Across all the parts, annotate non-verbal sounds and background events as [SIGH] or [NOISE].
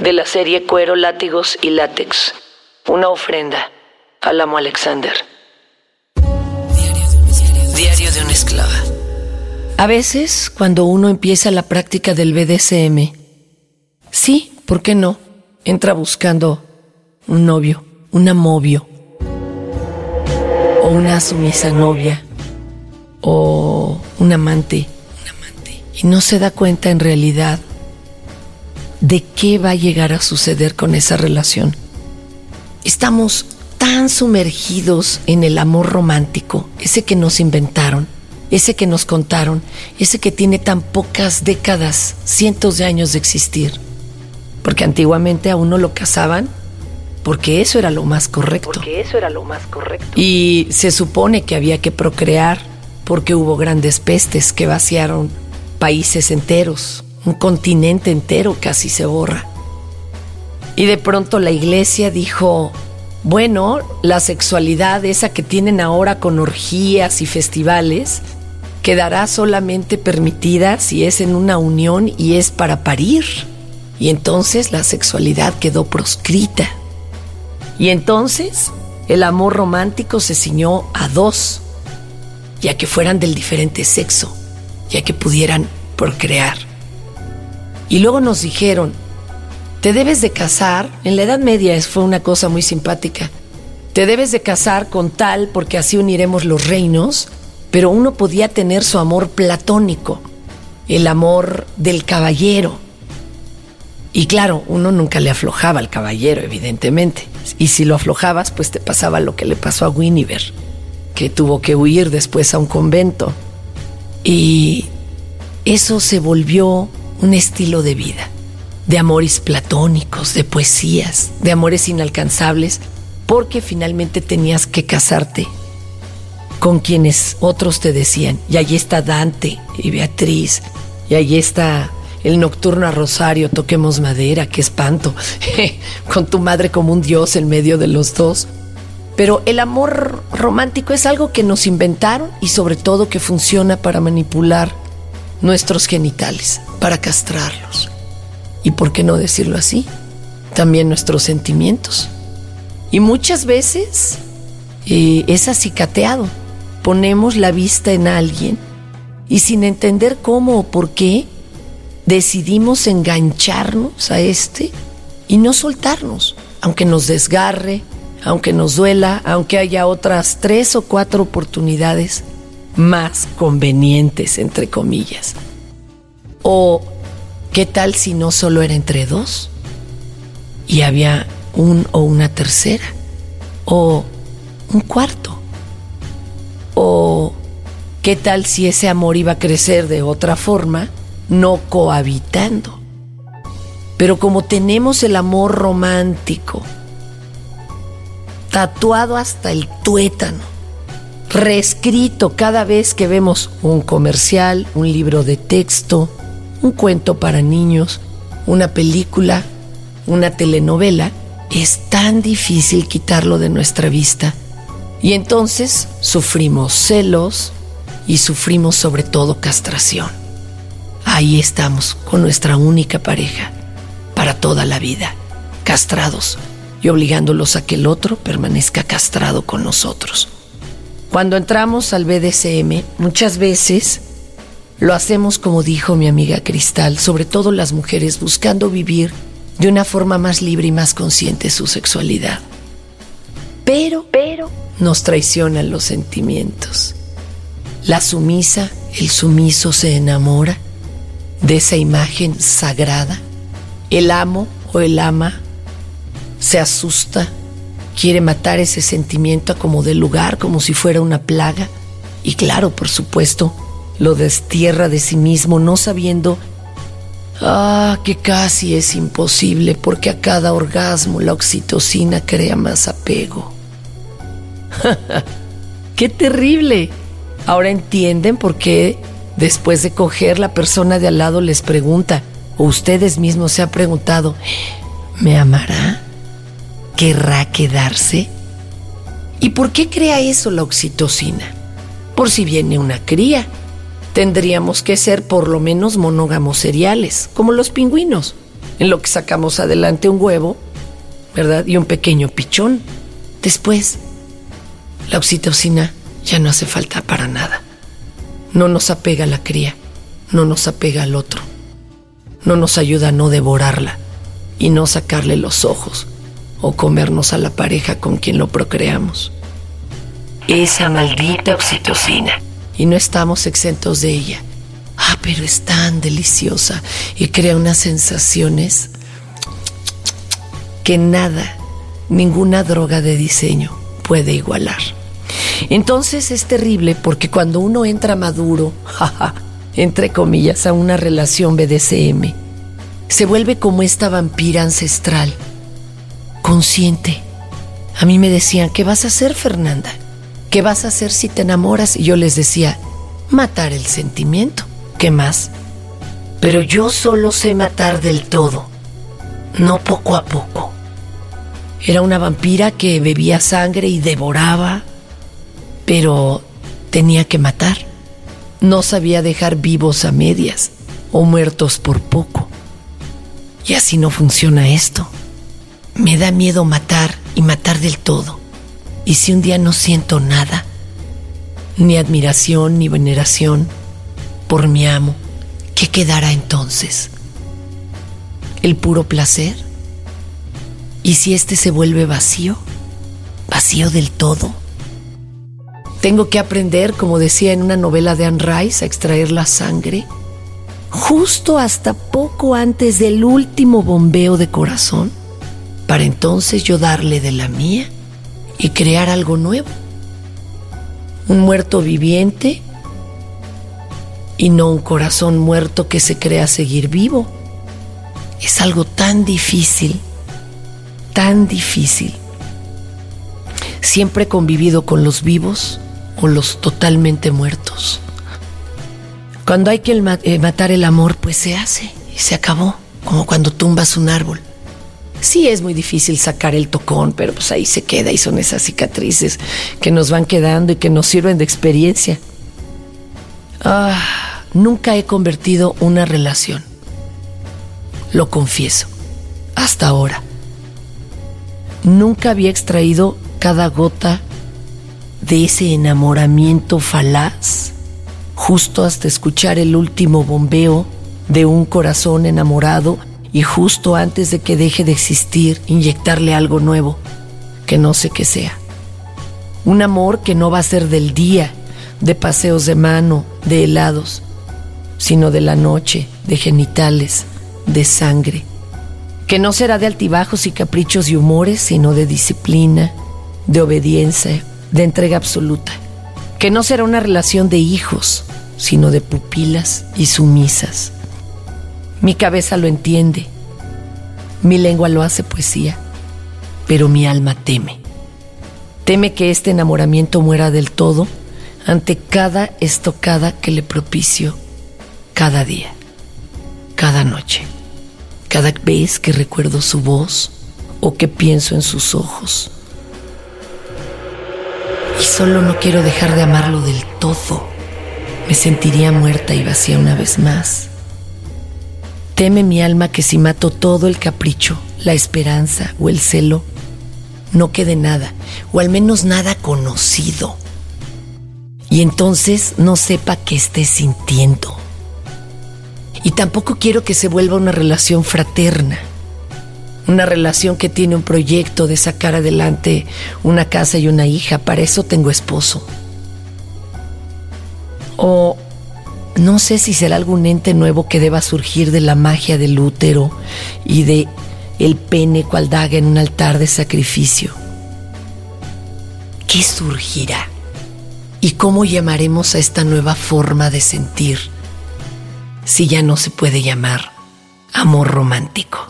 de la serie Cuero, Látigos y Látex. Una ofrenda al amo Alexander. Diario de una esclava. A veces, cuando uno empieza la práctica del BDSM, sí, ¿por qué no? Entra buscando un novio, un amovio, o una sumisa novia, o un amante, un amante, y no se da cuenta en realidad de qué va a llegar a suceder con esa relación. Estamos tan sumergidos en el amor romántico, ese que nos inventaron, ese que nos contaron, ese que tiene tan pocas décadas, cientos de años de existir. Porque antiguamente a uno lo casaban porque eso era lo más correcto. Porque eso era lo más correcto. Y se supone que había que procrear porque hubo grandes pestes que vaciaron países enteros un continente entero casi se borra. Y de pronto la iglesia dijo, bueno, la sexualidad, esa que tienen ahora con orgías y festivales, quedará solamente permitida si es en una unión y es para parir. Y entonces la sexualidad quedó proscrita. Y entonces el amor romántico se ciñó a dos, ya que fueran del diferente sexo, ya que pudieran procrear. Y luego nos dijeron, te debes de casar, en la Edad Media fue una cosa muy simpática, te debes de casar con tal porque así uniremos los reinos, pero uno podía tener su amor platónico, el amor del caballero. Y claro, uno nunca le aflojaba al caballero, evidentemente. Y si lo aflojabas, pues te pasaba lo que le pasó a Guinevere, que tuvo que huir después a un convento. Y eso se volvió un estilo de vida, de amores platónicos, de poesías, de amores inalcanzables, porque finalmente tenías que casarte con quienes otros te decían, y allí está Dante y Beatriz, y allí está el nocturno a Rosario, toquemos madera, qué espanto, [LAUGHS] con tu madre como un dios en medio de los dos. Pero el amor romántico es algo que nos inventaron y sobre todo que funciona para manipular nuestros genitales para castrarlos. Y por qué no decirlo así, también nuestros sentimientos. Y muchas veces eh, es acicateado. Ponemos la vista en alguien y sin entender cómo o por qué decidimos engancharnos a este y no soltarnos, aunque nos desgarre, aunque nos duela, aunque haya otras tres o cuatro oportunidades más convenientes, entre comillas. O, ¿qué tal si no solo era entre dos? Y había un o una tercera. O un cuarto. O, ¿qué tal si ese amor iba a crecer de otra forma, no cohabitando? Pero como tenemos el amor romántico, tatuado hasta el tuétano, reescrito cada vez que vemos un comercial, un libro de texto, un cuento para niños, una película, una telenovela, es tan difícil quitarlo de nuestra vista. Y entonces sufrimos celos y sufrimos sobre todo castración. Ahí estamos con nuestra única pareja para toda la vida, castrados y obligándolos a que el otro permanezca castrado con nosotros. Cuando entramos al BDSM, muchas veces lo hacemos como dijo mi amiga Cristal, sobre todo las mujeres buscando vivir de una forma más libre y más consciente su sexualidad. Pero, pero, nos traicionan los sentimientos. La sumisa, el sumiso se enamora de esa imagen sagrada. El amo o el ama se asusta quiere matar ese sentimiento a como de lugar, como si fuera una plaga. Y claro, por supuesto, lo destierra de sí mismo, no sabiendo Ah, que casi es imposible porque a cada orgasmo la oxitocina crea más apego. [LAUGHS] ¡Qué terrible! Ahora entienden por qué después de coger la persona de al lado les pregunta, o ustedes mismos se han preguntado, ¿me amará? ¿Querrá quedarse? ¿Y por qué crea eso la oxitocina? Por si viene una cría tendríamos que ser por lo menos monógamos seriales, como los pingüinos, en lo que sacamos adelante un huevo, ¿verdad? Y un pequeño pichón. Después, la oxitocina ya no hace falta para nada. No nos apega a la cría, no nos apega al otro, no nos ayuda a no devorarla y no sacarle los ojos o comernos a la pareja con quien lo procreamos. Esa maldita oxitocina y no estamos exentos de ella. Ah, pero es tan deliciosa y crea unas sensaciones que nada, ninguna droga de diseño puede igualar. Entonces es terrible porque cuando uno entra maduro, [LAUGHS] entre comillas, a una relación BDSM, se vuelve como esta vampira ancestral, consciente. A mí me decían, ¿qué vas a hacer, Fernanda? ¿Qué vas a hacer si te enamoras? Y yo les decía, matar el sentimiento. ¿Qué más? Pero yo solo sé matar del todo, no poco a poco. Era una vampira que bebía sangre y devoraba, pero tenía que matar. No sabía dejar vivos a medias o muertos por poco. Y así no funciona esto. Me da miedo matar y matar del todo. Y si un día no siento nada, ni admiración ni veneración por mi amo, ¿qué quedará entonces? ¿El puro placer? ¿Y si éste se vuelve vacío? ¿Vacío del todo? Tengo que aprender, como decía en una novela de Anne Rice, a extraer la sangre justo hasta poco antes del último bombeo de corazón, para entonces yo darle de la mía y crear algo nuevo. Un muerto viviente y no un corazón muerto que se crea seguir vivo. Es algo tan difícil, tan difícil. Siempre he convivido con los vivos o los totalmente muertos. Cuando hay que eh, matar el amor, pues se hace y se acabó, como cuando tumbas un árbol. Sí es muy difícil sacar el tocón, pero pues ahí se queda y son esas cicatrices que nos van quedando y que nos sirven de experiencia. Ah, nunca he convertido una relación. Lo confieso. Hasta ahora. Nunca había extraído cada gota de ese enamoramiento falaz justo hasta escuchar el último bombeo de un corazón enamorado y justo antes de que deje de existir, inyectarle algo nuevo, que no sé qué sea. Un amor que no va a ser del día, de paseos de mano, de helados, sino de la noche, de genitales, de sangre. Que no será de altibajos y caprichos y humores, sino de disciplina, de obediencia, de entrega absoluta. Que no será una relación de hijos, sino de pupilas y sumisas mi cabeza lo entiende, mi lengua lo hace poesía, pero mi alma teme. Teme que este enamoramiento muera del todo ante cada estocada que le propicio cada día, cada noche, cada vez que recuerdo su voz o que pienso en sus ojos. Y solo no quiero dejar de amarlo del todo. Me sentiría muerta y vacía una vez más. Teme mi alma que si mato todo el capricho, la esperanza o el celo, no quede nada, o al menos nada conocido. Y entonces no sepa qué esté sintiendo. Y tampoco quiero que se vuelva una relación fraterna, una relación que tiene un proyecto de sacar adelante una casa y una hija, para eso tengo esposo. O no sé si será algún ente nuevo que deba surgir de la magia del útero y de el pene cual daga en un altar de sacrificio. ¿Qué surgirá? ¿Y cómo llamaremos a esta nueva forma de sentir si ya no se puede llamar amor romántico.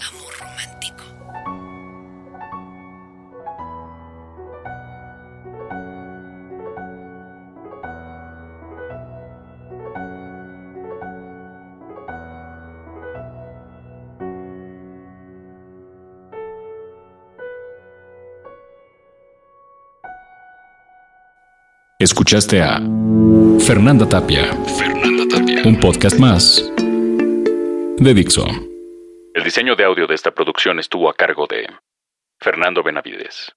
Escuchaste a Fernanda Tapia. Fernanda Tapia. Un podcast más de Dixo. El diseño de audio de esta producción estuvo a cargo de Fernando Benavides.